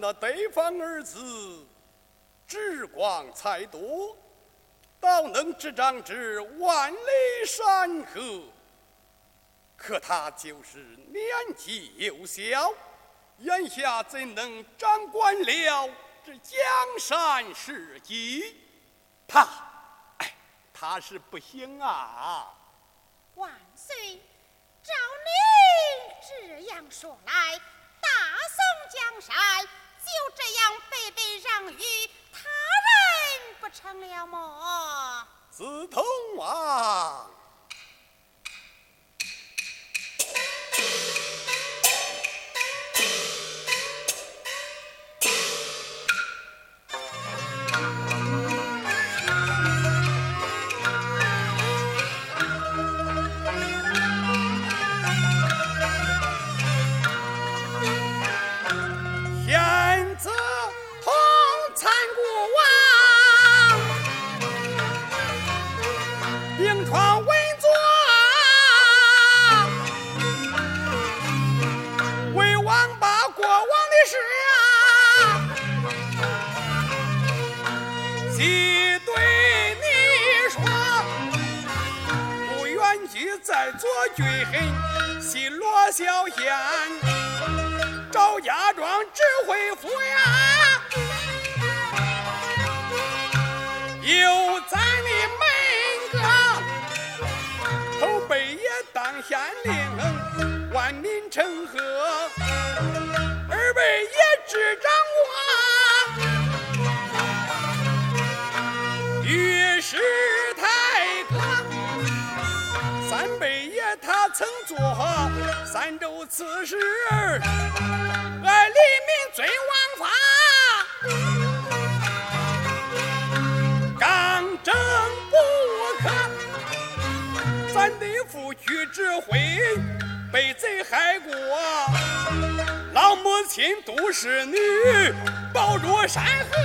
那对方儿子智广才多，倒能执掌之万里山河。可他就是年纪幼小，眼下怎能掌管了这江山社稷？他，哎，他是不行啊！万岁，照您这样说来，江山就这样白白让与他人不成了么？子通王。最恨新罗小县，赵家庄指挥府呀，有咱的门哥头辈也当县令，万民称贺；二辈也执掌我，也是。曾做三州刺史，爱黎民尊王法，刚正不可。咱的父举指挥，被贼害过，老母亲都是女，保住山河。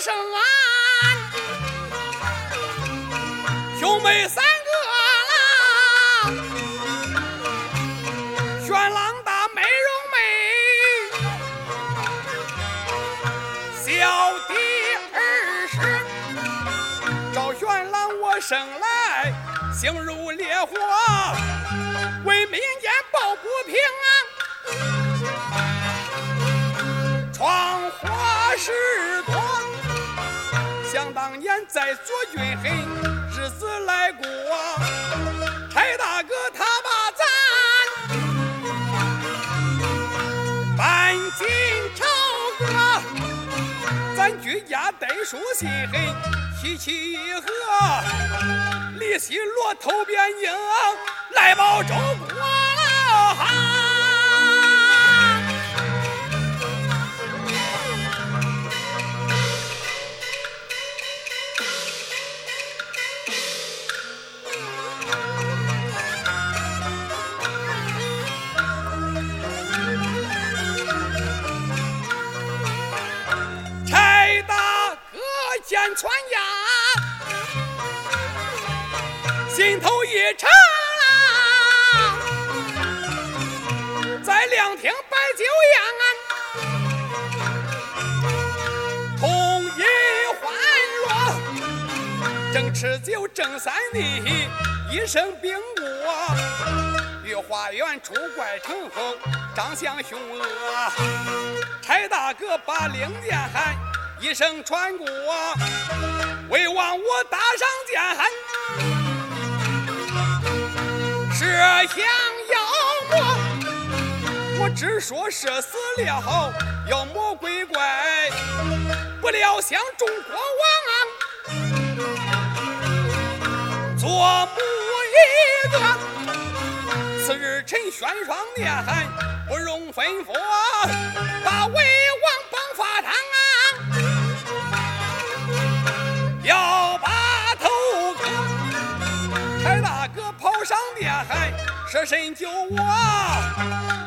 声啊，兄妹三个啦，玄朗大美容美，小弟儿是找玄郎我生来形如烈火，为民间抱不平。闯祸是。想当年在左军黑，日子来过，柴大哥他把咱搬进朝阁，咱居家得书信黑。提起一河，李西罗头边硬，来保周国。心头一沉，在凉亭摆酒宴，同饮欢乐，正吃酒正三地，一声兵过，御花园出怪成风，长相凶恶，柴大哥把令箭喊。一声传过，魏王我打上剑，射降妖魔。我只说射死了妖魔鬼怪，不料想中国王做母一个。次日陈玄霜念喊，不容吩咐，把魏舍身救我，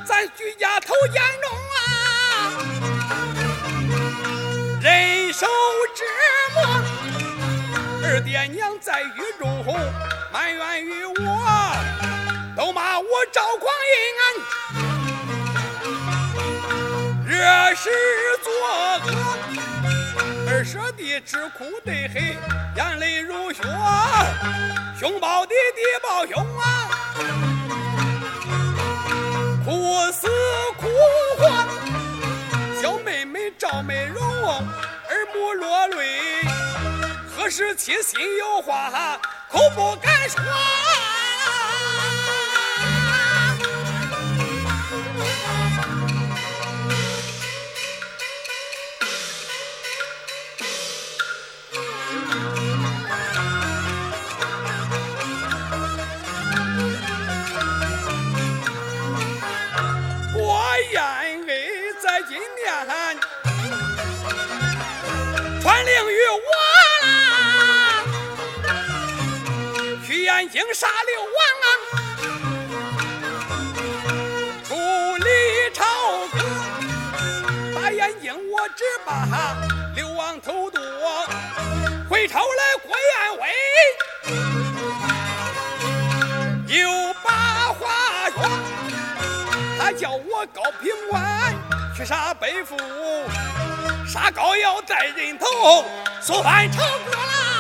咱举家头严重啊，人受折磨。二爹娘在狱中埋怨于我，都骂我赵匡胤惹事作恶。二舍弟直哭得很，眼泪如血，兄抱弟，弟抱兄啊，哭死哭。小妹妹赵美容，耳目落泪，何时起心有话，口不敢说。传令于我啦，去燕京杀刘王啊，处理朝歌，打燕京我只把刘王头剁，回朝来过燕高平关去杀北父，杀高要带人头，送汉朝歌来！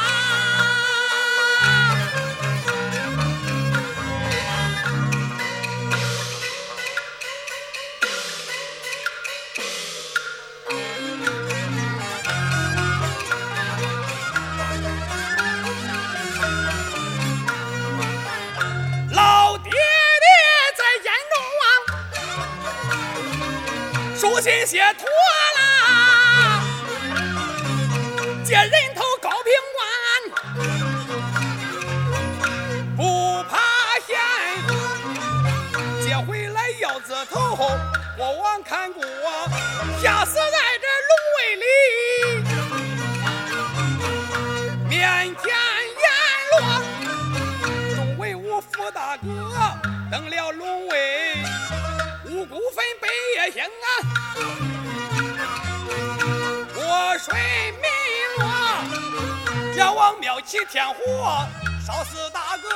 中啊，书信写妥啦，借人头高平关，不怕险，接回来腰子头，国王看过，吓死在这龙位里，面前阎罗。众威武副大哥登了龙位，五谷分北也行啊。为民落，要往庙起天火，烧死大哥。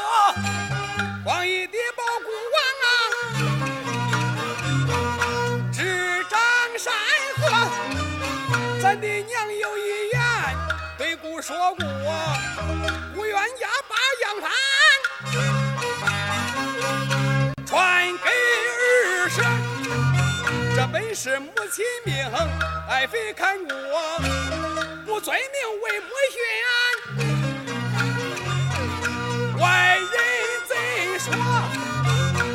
光义的保国王啊，执掌山河。咱的娘有一言对姑说过，不愿家把杨帆传给儿婶，这本是母亲命，爱妃看过，不遵命为母训。外人怎说？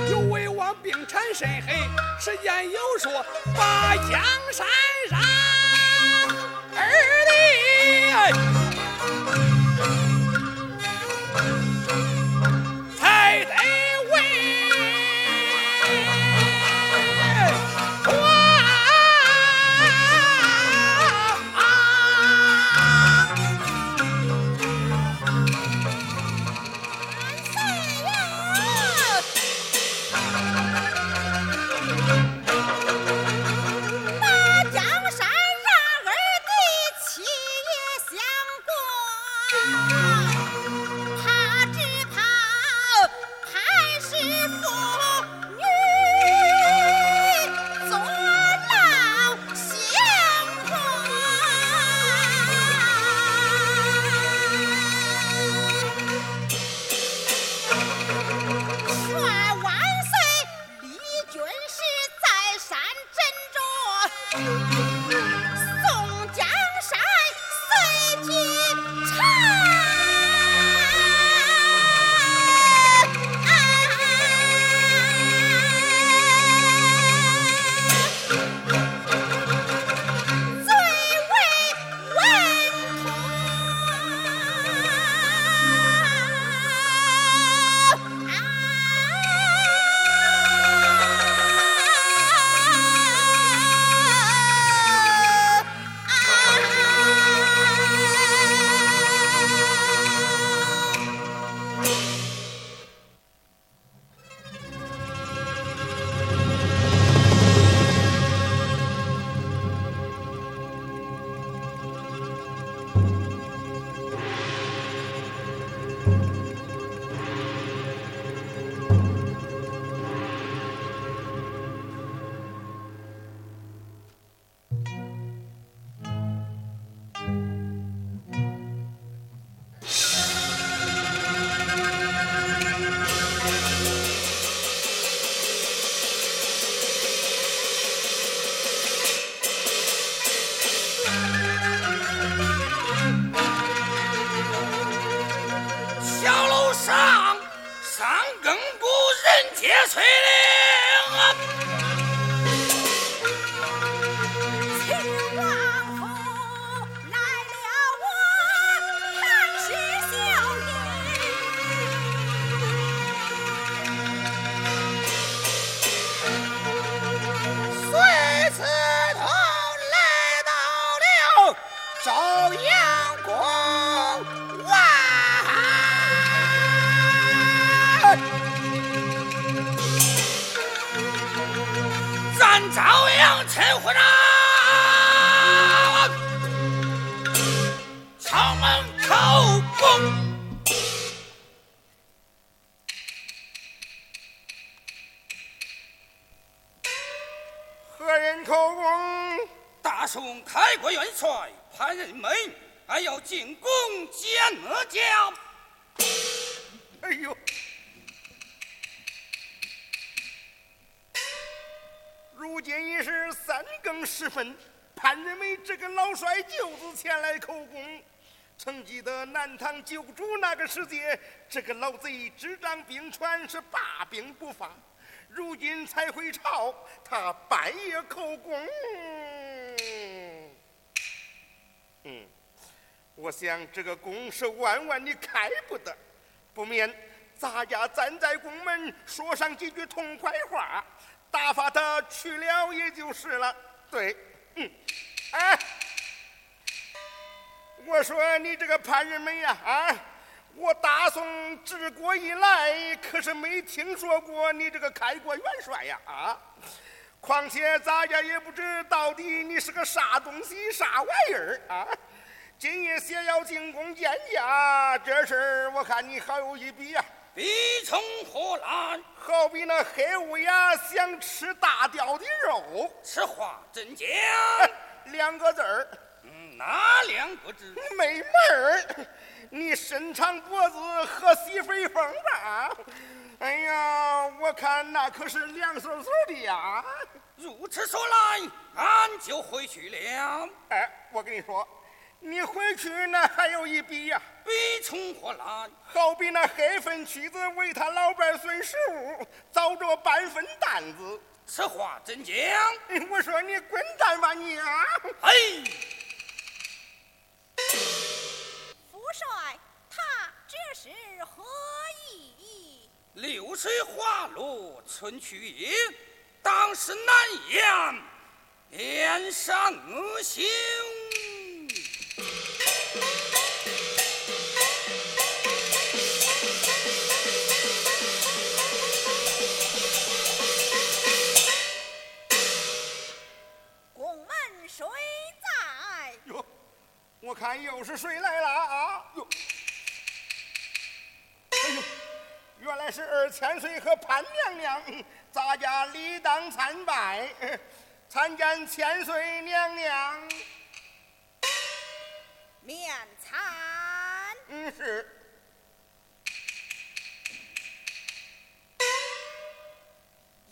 有为王病缠身黑，时间有说把江山让二弟。帅潘仁美，还要进宫见我家。哎呦！如今已是三更时分。潘仁美这个老帅舅子前来叩功，曾记得南唐九主那个时节，这个老贼执掌兵权是罢兵不发，如今才回朝，他半夜叩功。嗯，我想这个宫是万万的开不得，不免咱家站在宫门说上几句痛快话，打发他去了也就是了。对。嗯，哎，我说你这个潘仁美呀，啊，我大宋治国以来可是没听说过你这个开国元帅呀，啊，况且咱家也不知到底你是个啥东西、啥玩意儿啊。今夜先要进宫见驾，这事儿我看你好有一比呀。比从何来？好比那黑乌鸦想吃大雕的肉，此话怎讲？两个字儿。嗯，哪两个字？没门儿！你伸长脖子喝西北风吧？哎呀，我看那可是凉飕飕的呀！如此说来，俺就回去了。哎，我跟你说。你回去那还有一笔呀，笔从何来？好比那黑粉妻子为他老伴孙食物，找着半分担子。此话怎讲？我说你滚蛋吧你啊！哎，夫帅，他这是何意？流水花落春去也，当时难言，脸上恶行。宫门谁在？哟，我看又是谁来了啊？哟，原来是二千岁和潘娘娘，咱家理当参拜，参见千岁娘娘。面参，嗯是。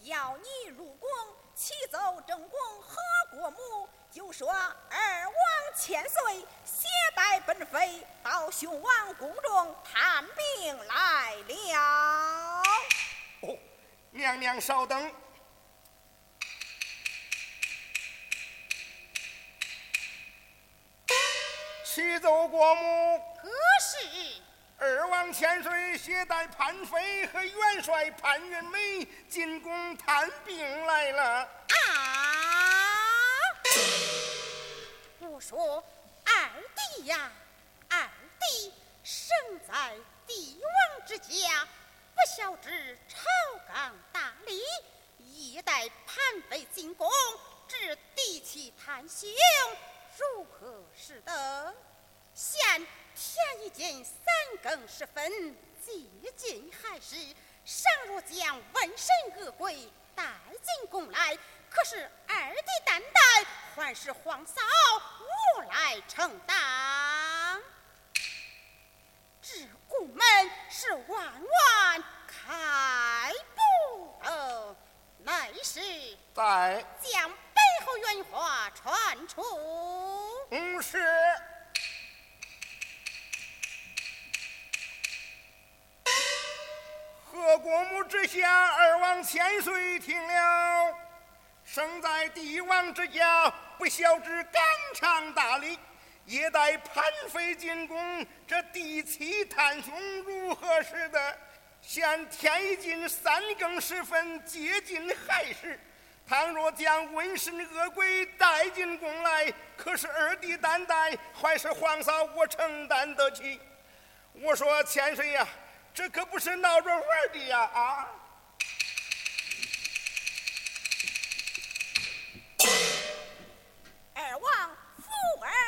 要你入宫，启奏正宫和国母，就说二王千岁携带本妃到雄王宫中探病来了。哦，娘娘稍等。启奏国母，何事？二王千岁携带潘妃和元帅潘仁美进宫探病来了。啊！说二弟呀，二弟生在帝王之家，不晓知朝纲大礼，一带潘妃进宫，至帝妻探兄，如何是得？现天已经三更时分，接近亥时，尚若将瘟神恶鬼带进宫来，可是二弟担待，还是皇嫂来承担。只顾门是万万开不得，乃是在将背后原话传出。嗯，是。何国母之下，二王千岁听了，生在帝王之家，不晓知纲常大礼，也待潘妃进宫，这帝妻探兄如何是得？现天已近三更时分，接近亥时，倘若将瘟神恶鬼带进宫来，可是二弟担待，还是皇嫂我承担得起？我说千岁呀！这可不是闹着玩的呀！啊！Wow.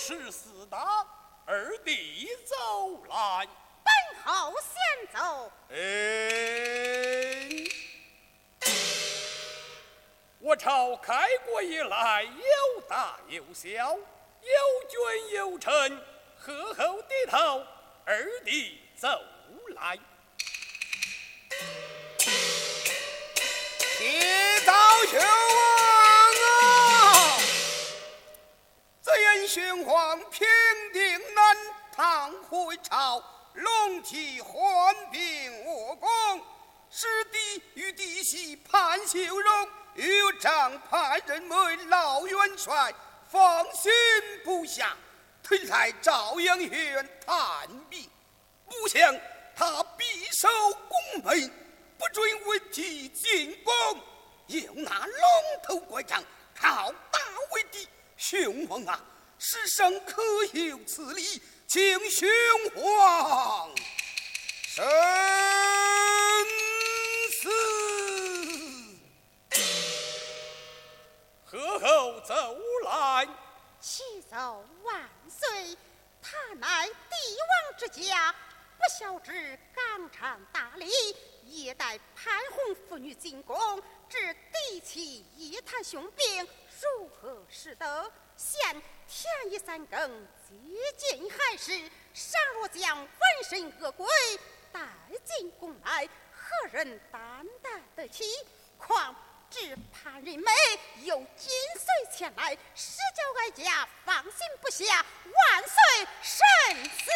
是四大二弟走来，本侯先走。哎，我朝开国以来，有大有小，有君有臣，何后低头，二弟走来。铁刀雄王啊！这燕玄皇平定南唐回朝，龙体患病卧宫，师弟与弟媳潘秀荣、岳丈派人为老元帅，放心不下，推来朝阳县探病。不想他匕首拱门，不准为其进宫，又拿龙头拐杖靠打威敌。雄王啊，世上可有此理？请雄皇深何后走来？启奏万岁，他乃帝王之家，不孝之纲常大礼，夜带潘红妇女进宫，致嫡妻一探凶病，如何是得？现天已三更，接近亥时，尚若将纹身恶鬼带进宫来，何人担待得起？况只怕人美又紧随前来，实叫哀家放心不下。万岁圣旨。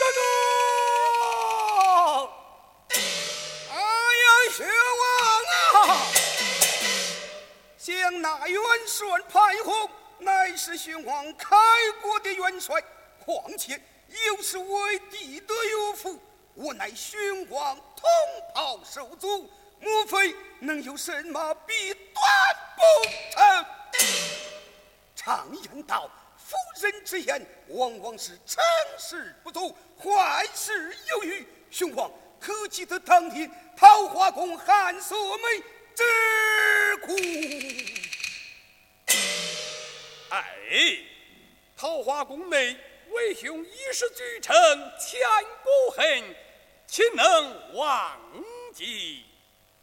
站住！哎呀，薛王啊！想那元帅潘洪，乃是宣王开国的元帅，况且又是为帝的岳父，我乃宣王同袍手足，莫非能有什么弊端不成？常言道，妇人之言往往是成事不足，坏事有余。兄皇可记得当年桃花宫汉素梅之苦？哎，桃花宫内为兄一时举城，千古恨，岂能忘记？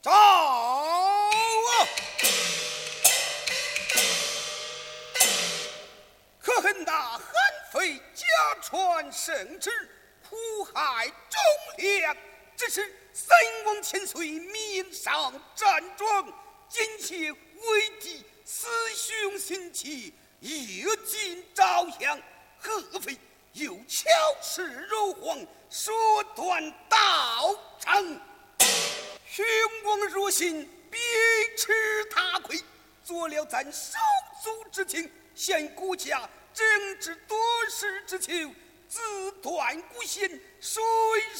好啊！可恨那韩非假传圣旨，苦害忠良，只是三王千岁面上战状，奸邪为敌，思雄心气，夜尽朝阳，合非又巧施柔黄，说断道成。雄王若心，必吃他亏，做了咱手足之情，现国家政治多事之秋，自断孤心，谁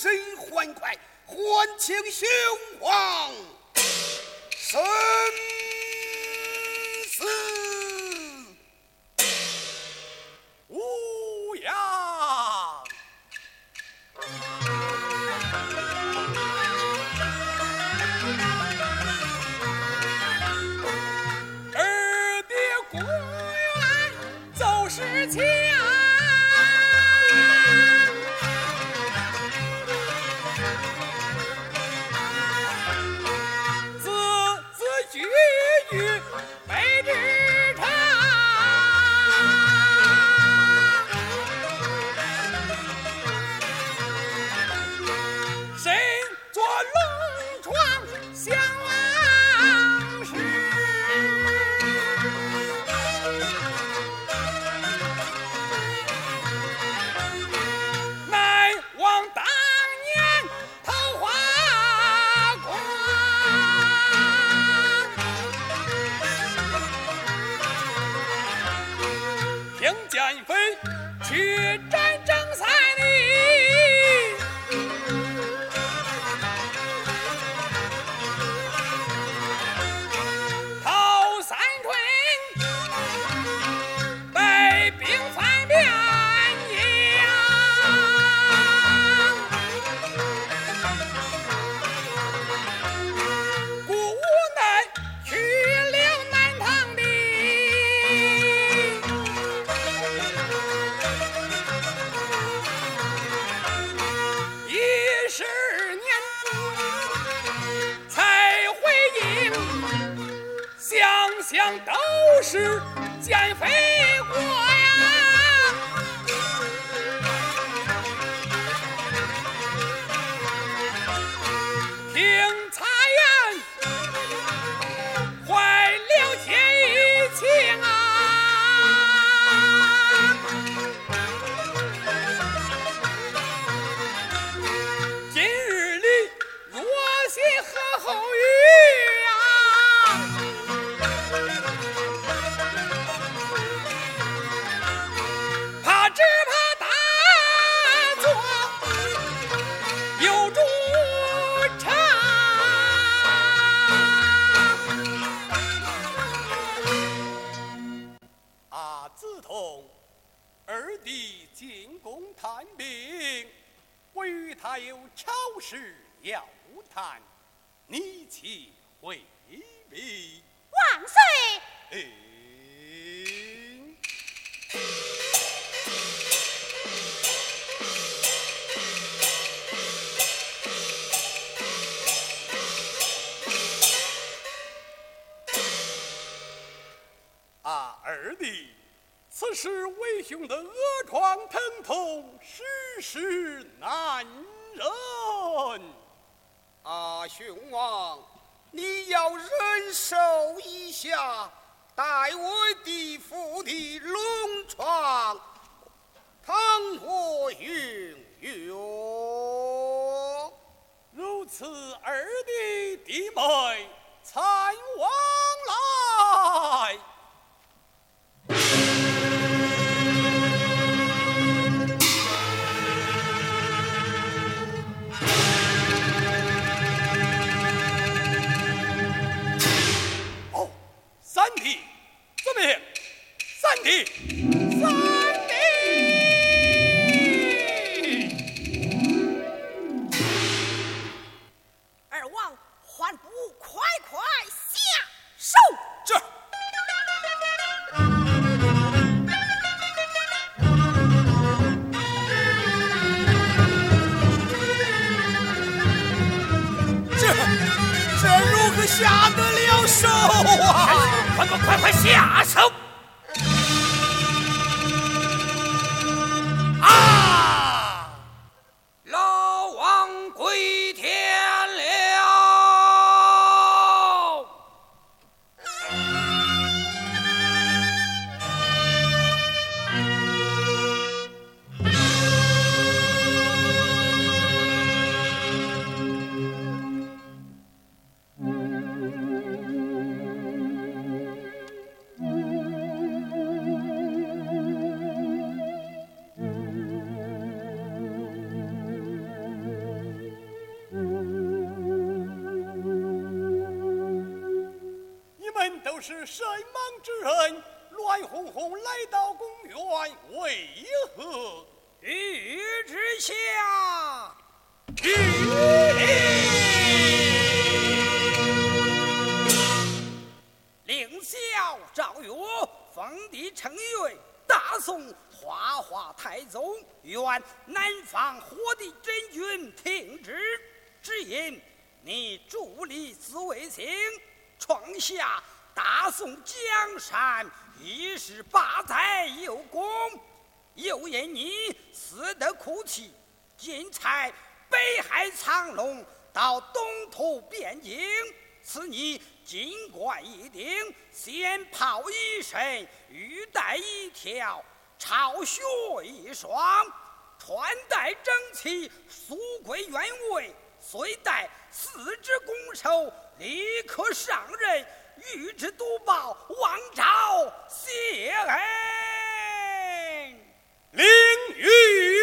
人欢快？还请雄王审是为兄的恶疮疼痛，实是难忍。啊，兄王，你要忍受一下，待我的父的龙床，倘我允许。如此，二弟弟妹弟，怎么样？三弟，三弟。二王还不快快下手！这这这如何下得了手啊？快快快快下玉带一条，朝靴一双，穿戴整齐，素贵原位，虽带四支弓手，立刻上任，与之督报，王朝谢恩。凌云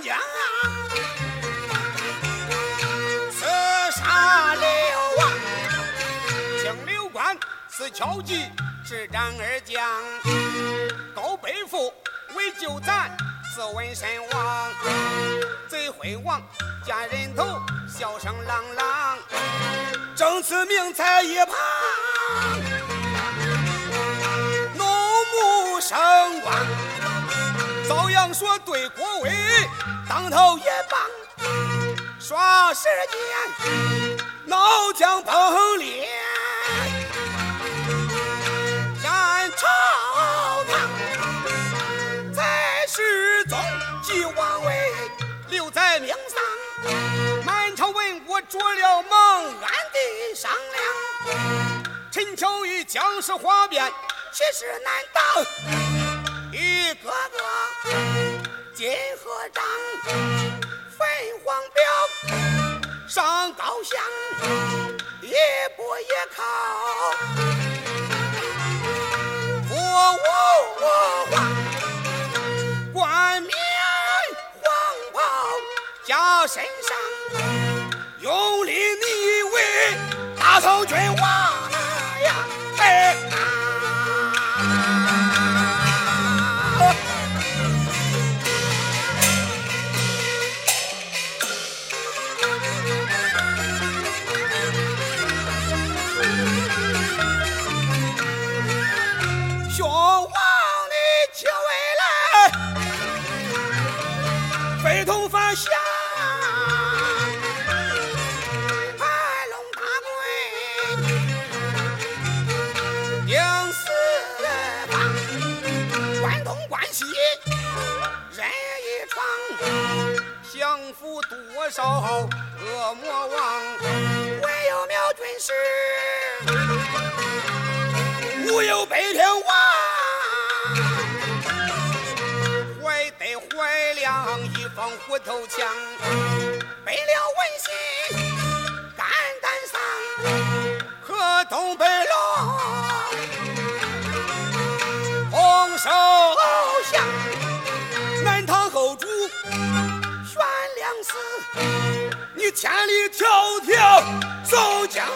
之。下眼睛，刺杀刘王。请刘关四敲击，执掌二将。高背负为救咱，自问身亡。贼辉煌，见人头，笑声朗朗。正此命在一旁，怒目生光。遭阳说对郭威，当头一棒，耍时间，脑浆崩裂。战朝堂，在世宗即王位，留在命丧。满朝文武着了梦，暗地商量。陈桥与将士哗变，气势难当。一个个金河掌，飞黄标，上高香，一步一靠。我我我黄，冠冕黄袍加身上，用力你为大宋君王多少恶魔王，唯有苗军师。无有北天王，怀得怀良一方虎头枪，背了文信肝胆丧，和东北龙红手千里迢迢走江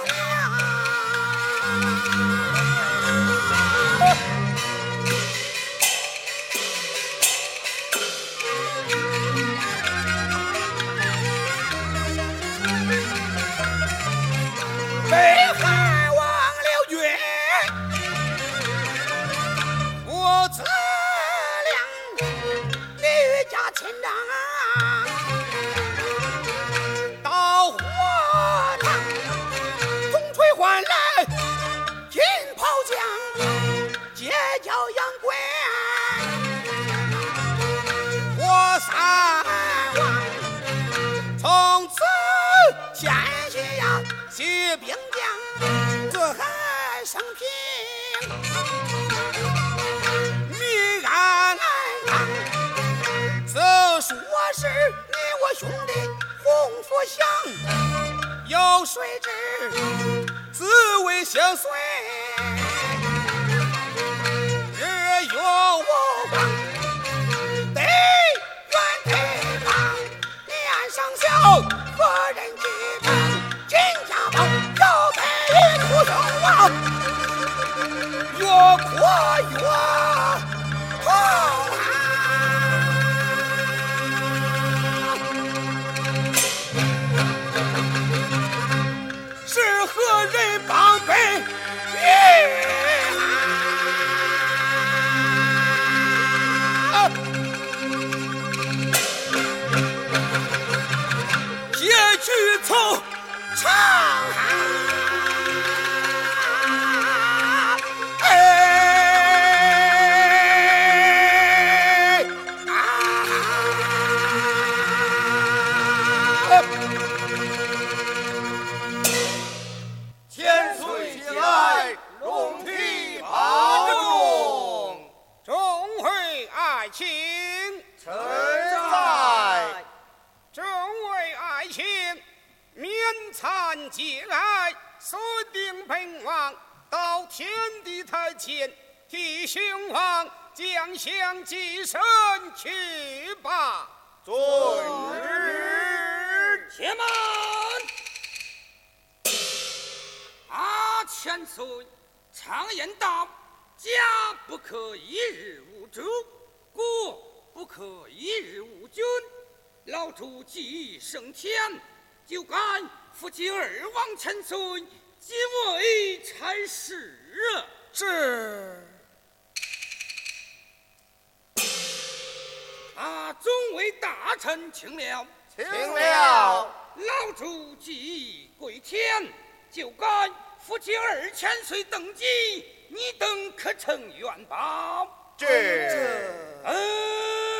是你我兄弟洪福祥，有谁知滋味相随，日月无光。得远对方，面上笑，何人记账？金家宝要被屠兄王，越过越替兄王将相祭神去吧。遵旨。且慢！啊，千岁，常言道，家不可一日无主，国不可一日无君。老主既升天，就该扶起二王千岁，即为差事。是。啊，众位大臣请了，请了。老主即归天，就该夫妻二千岁登基，你等可曾愿报？这。嗯。